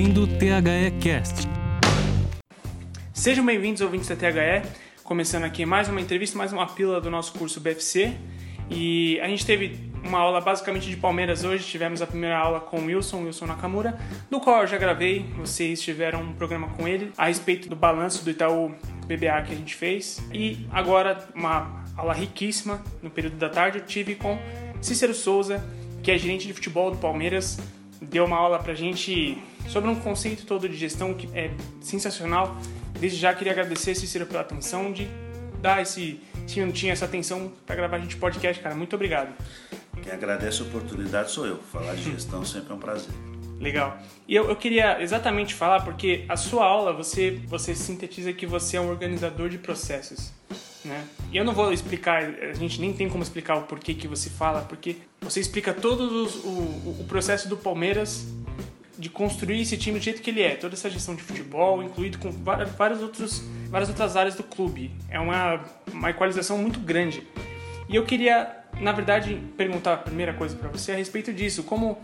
ouvindo o THE Cast. Sejam bem-vindos, ouvintes da THE. Começando aqui mais uma entrevista, mais uma pílula do nosso curso BFC. E a gente teve uma aula basicamente de Palmeiras hoje. Tivemos a primeira aula com Wilson, Wilson Nakamura, do qual eu já gravei. Vocês tiveram um programa com ele a respeito do balanço do Itaú BBA que a gente fez. E agora, uma aula riquíssima no período da tarde, eu tive com Cícero Souza, que é gerente de futebol do Palmeiras. Deu uma aula pra gente sobre um conceito todo de gestão que é sensacional. Desde já queria agradecer, Cícero, pela atenção de dar esse tinha essa atenção para gravar a gente podcast, cara. Muito obrigado. Quem agradece a oportunidade sou eu. Falar de gestão sempre é um prazer. Legal. E eu, eu queria exatamente falar, porque a sua aula, você, você sintetiza que você é um organizador de processos. Né? E eu não vou explicar, a gente nem tem como explicar o porquê que você fala, porque você explica todo os, o, o processo do Palmeiras de construir esse time do jeito que ele é, toda essa gestão de futebol, incluído com vários outros, várias outras áreas do clube. É uma, uma equalização muito grande. E eu queria, na verdade, perguntar a primeira coisa para você a respeito disso, como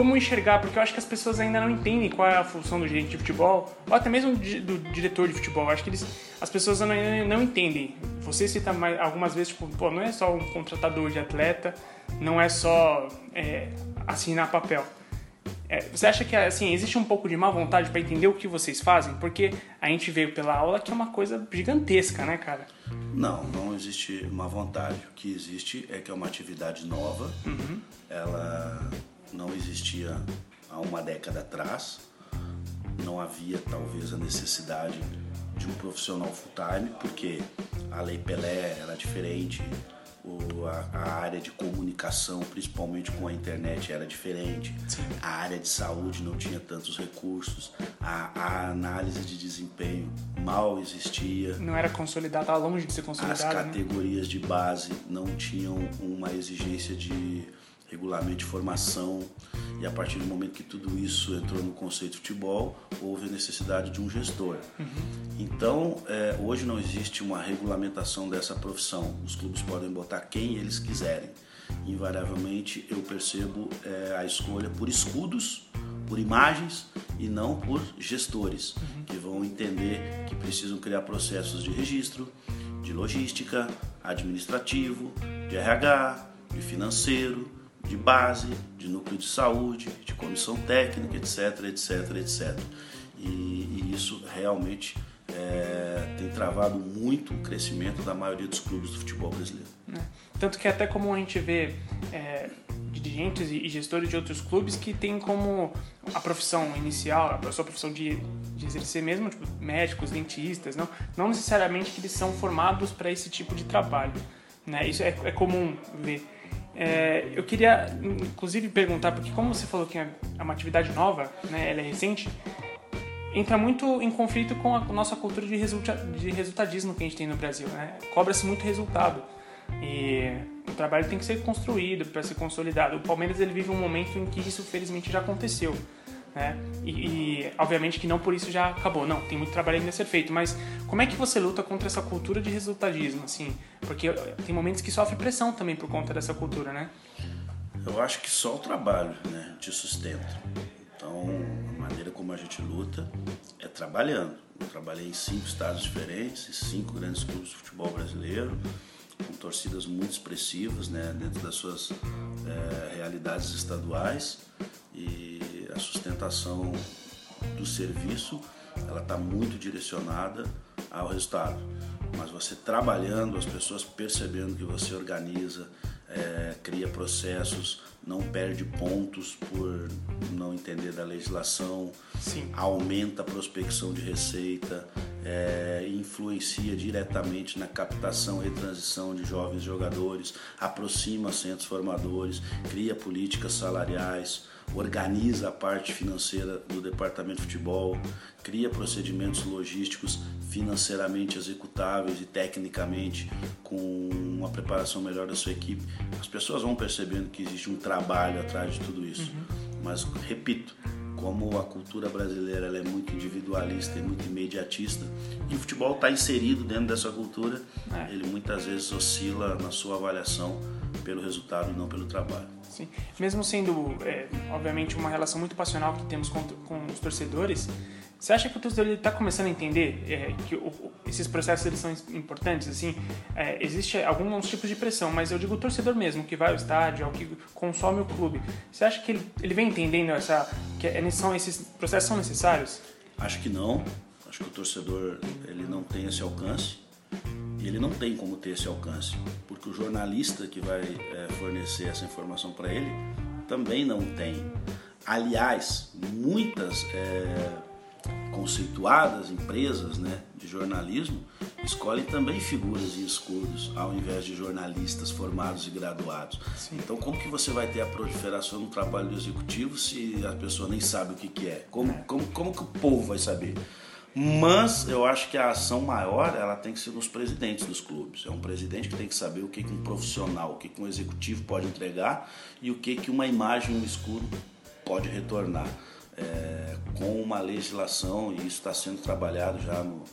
como enxergar, porque eu acho que as pessoas ainda não entendem qual é a função do gerente de futebol, ou até mesmo do diretor de futebol. Eu acho que eles, as pessoas não, não entendem. Você cita mais, algumas vezes, tipo, pô, não é só um contratador de atleta, não é só é, assinar papel. É, você acha que assim existe um pouco de má vontade para entender o que vocês fazem? Porque a gente veio pela aula que é uma coisa gigantesca, né, cara? Não, não existe má vontade. O que existe é que é uma atividade nova. Uhum. Ela não existia há uma década atrás. Não havia talvez a necessidade de um profissional full time, porque a Lei Pelé era diferente, o, a, área de comunicação, principalmente com a internet, era diferente, Sim. a área de saúde não tinha tantos recursos, a, a, análise de desempenho mal existia. Não era consolidada, estava longe de ser consolidada. As né? categorias né? de base não tinham uma exigência de regulamento de formação. E a partir do momento que tudo isso entrou no conceito de futebol, houve a necessidade de um gestor. Uhum. Então, é, hoje não existe uma regulamentação dessa profissão. Os clubes podem botar quem eles quiserem. Invariavelmente, eu percebo é, a escolha por escudos, por imagens e não por gestores, uhum. que vão entender que precisam criar processos de registro, de logística, administrativo, de RH, de financeiro, de base, de núcleo de saúde, de comissão técnica, etc, etc, etc. E, e isso realmente é, tem travado muito o crescimento da maioria dos clubes do futebol brasileiro. É. Tanto que até como a gente vê é, dirigentes e gestores de outros clubes que têm como a profissão inicial, a sua profissão de, de exercer mesmo, tipo, médicos, dentistas, não, não necessariamente que eles são formados para esse tipo de trabalho. Né? Isso é, é comum ver. É, eu queria, inclusive, perguntar, porque como você falou que é uma atividade nova, né, ela é recente, entra muito em conflito com a nossa cultura de, resulta, de resultadismo que a gente tem no Brasil. Né? Cobra-se muito resultado. E o trabalho tem que ser construído para ser consolidado. O Palmeiras ele vive um momento em que isso felizmente já aconteceu. Né? E, e, obviamente que não por isso já acabou, não, tem muito trabalho ainda a ser feito, mas como é que você luta contra essa cultura de resultadismo, assim? Porque tem momentos que sofre pressão também por conta dessa cultura, né? Eu acho que só o trabalho, né, te sustenta. Então, a maneira como a gente luta é trabalhando. Eu trabalhei em cinco estados diferentes, em cinco grandes clubes de futebol brasileiro, com torcidas muito expressivas, né, dentro das suas é, realidades estaduais e a sustentação do serviço ela está muito direcionada ao resultado. Mas você trabalhando, as pessoas percebendo que você organiza, é, cria processos, não perde pontos por não entender da legislação, Sim. aumenta a prospecção de receita, é, influencia diretamente na captação e transição de jovens jogadores, aproxima centros formadores, cria políticas salariais, organiza a parte financeira do departamento de futebol, cria procedimentos logísticos financeiramente executáveis e tecnicamente com uma preparação melhor da sua equipe. As pessoas vão percebendo que existe um trabalho atrás de tudo isso. Uhum. Mas repito, como a cultura brasileira é muito individualista e muito imediatista, e o futebol está inserido dentro dessa cultura, é. ele muitas vezes oscila na sua avaliação pelo resultado e não pelo trabalho. Sim. Mesmo sendo, é, obviamente, uma relação muito passional que temos com, com os torcedores, você acha que o torcedor está começando a entender é, que o, esses processos eles são importantes? Assim, é, existe alguns tipos de pressão, mas eu digo o torcedor mesmo que vai ao estádio, ao que consome o clube. Você acha que ele, ele vem entendendo essa que é, são esses processos são necessários? Acho que não. Acho que o torcedor ele não tem esse alcance e ele não tem como ter esse alcance, porque o jornalista que vai é, fornecer essa informação para ele também não tem. Aliás, muitas é, conceituadas empresas né, de jornalismo escolhem também figuras e escudos ao invés de jornalistas formados e graduados. Sim. Então, como que você vai ter a proliferação no trabalho do executivo se a pessoa nem sabe o que, que é? Como, como, como que o povo vai saber? Mas eu acho que a ação maior ela tem que ser nos presidentes dos clubes. É um presidente que tem que saber o que, que um profissional, o que, que um executivo pode entregar e o que, que uma imagem, um escudo pode retornar. É, com uma legislação, e isso está sendo trabalhado já no,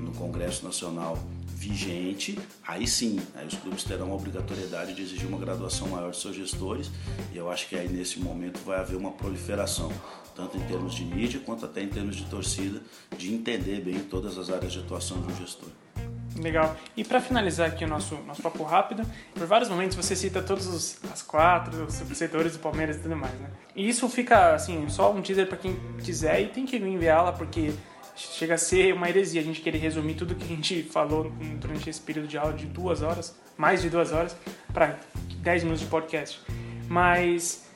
no Congresso Nacional vigente, aí sim, aí os clubes terão a obrigatoriedade de exigir uma graduação maior de seus gestores, e eu acho que aí nesse momento vai haver uma proliferação, tanto em termos de mídia quanto até em termos de torcida, de entender bem todas as áreas de atuação de um gestor. Legal. E para finalizar aqui o nosso, nosso papo rápido, por vários momentos você cita todos os as quatro os setores do Palmeiras e tudo mais, né? E isso fica, assim, só um teaser para quem quiser e tem que enviá-la porque chega a ser uma heresia a gente querer resumir tudo que a gente falou durante esse período de aula de duas horas, mais de duas horas, para dez minutos de podcast. Mas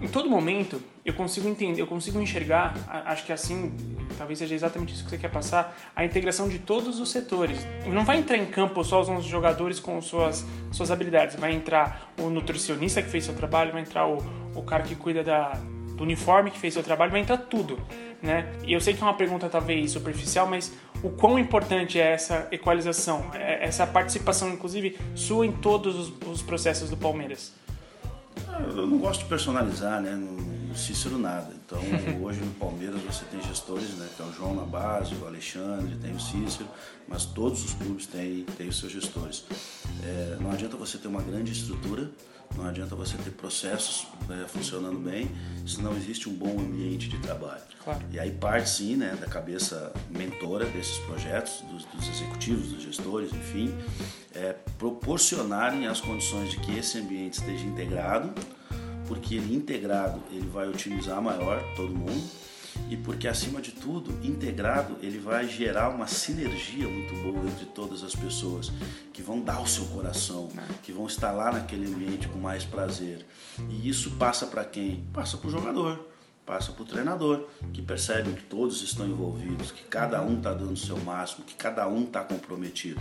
em todo momento eu consigo entender, eu consigo enxergar, acho que assim, talvez seja exatamente isso que você quer passar, a integração de todos os setores. Não vai entrar em campo só os jogadores com suas, suas habilidades, vai entrar o nutricionista que fez seu trabalho, vai entrar o, o cara que cuida da, do uniforme que fez seu trabalho, vai entrar tudo, né? E eu sei que é uma pergunta talvez superficial, mas o quão importante é essa equalização, é, essa participação, inclusive, sua em todos os, os processos do Palmeiras? Eu não gosto de personalizar, né? No Cícero nada. Então, hoje no Palmeiras na base, o Alexandre, tem o Cícero, mas todos os clubes têm, têm os seus gestores. É, não adianta você ter uma grande estrutura, não adianta você ter processos né, funcionando bem se não existe um bom ambiente de trabalho. Claro. E aí parte sim né, da cabeça mentora desses projetos, dos, dos executivos, dos gestores, enfim, é, proporcionarem as condições de que esse ambiente esteja integrado, porque ele integrado ele vai otimizar maior todo mundo e porque acima de tudo, integrado, ele vai gerar uma sinergia muito boa entre todas as pessoas que vão dar o seu coração, que vão estar lá naquele ambiente com mais prazer. E isso passa para quem? Passa para o jogador, passa para o treinador, que percebe que todos estão envolvidos, que cada um está dando o seu máximo, que cada um está comprometido.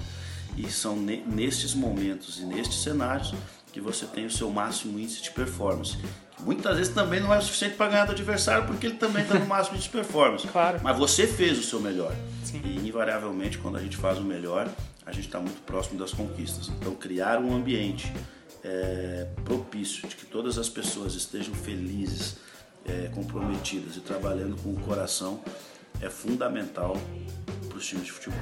E são nestes momentos e nestes cenários que você tem o seu máximo índice de performance. Muitas vezes também não é o suficiente para ganhar do adversário porque ele também está no máximo de performance. Claro. Mas você fez o seu melhor. Sim. E invariavelmente, quando a gente faz o melhor, a gente está muito próximo das conquistas. Então, criar um ambiente é, propício de que todas as pessoas estejam felizes, é, comprometidas e trabalhando com o coração é fundamental para os times de futebol.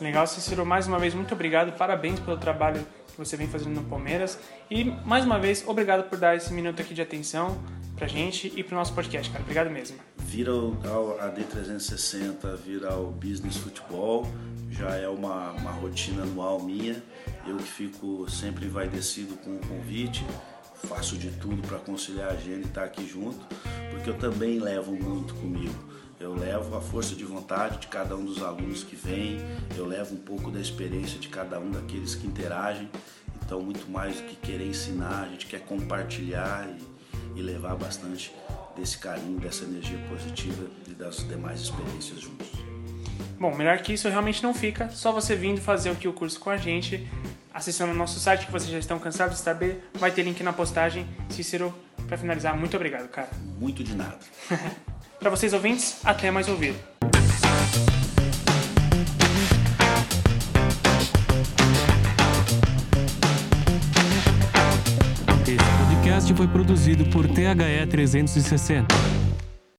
Legal, Cícero. Mais uma vez, muito obrigado. Parabéns pelo trabalho que você vem fazendo no Palmeiras. E, mais uma vez, obrigado por dar esse minuto aqui de atenção pra gente e pro nosso podcast, cara. Obrigado mesmo. Vira ao AD360, vira ao Business Futebol, já é uma, uma rotina anual minha. Eu que fico sempre envaidecido com o convite, faço de tudo para conciliar a agenda e estar tá aqui junto, porque eu também levo muito comigo. Eu levo a força de vontade de cada um dos alunos que vem, eu levo um pouco da experiência de cada um daqueles que interagem. Então, muito mais do que querer ensinar, a gente quer compartilhar e, e levar bastante desse carinho, dessa energia positiva e das demais experiências juntos. Bom, melhor que isso realmente não fica, só você vindo fazer aqui o curso com a gente, acessando o nosso site que vocês já estão cansados de saber, vai ter link na postagem. Cícero, para finalizar, muito obrigado, cara. Muito de nada. Para vocês ouvintes, até mais ouvir. Esse podcast foi produzido por THE 360.